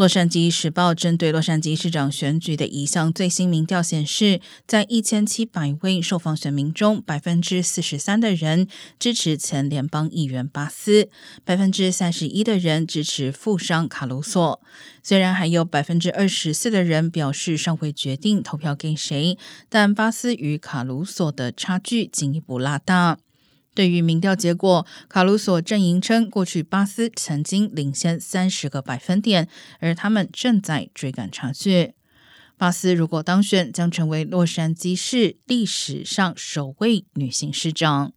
洛杉矶时报针对洛杉矶市长选举的一项最新民调显示，在一千七百位受访选民中，百分之四十三的人支持前联邦议员巴斯，百分之三十一的人支持富商卡鲁索。虽然还有百分之二十四的人表示尚未决定投票给谁，但巴斯与卡鲁索的差距进一步拉大。对于民调结果，卡鲁索阵营称，过去巴斯曾经领先三十个百分点，而他们正在追赶差距。巴斯如果当选，将成为洛杉矶市历史上首位女性市长。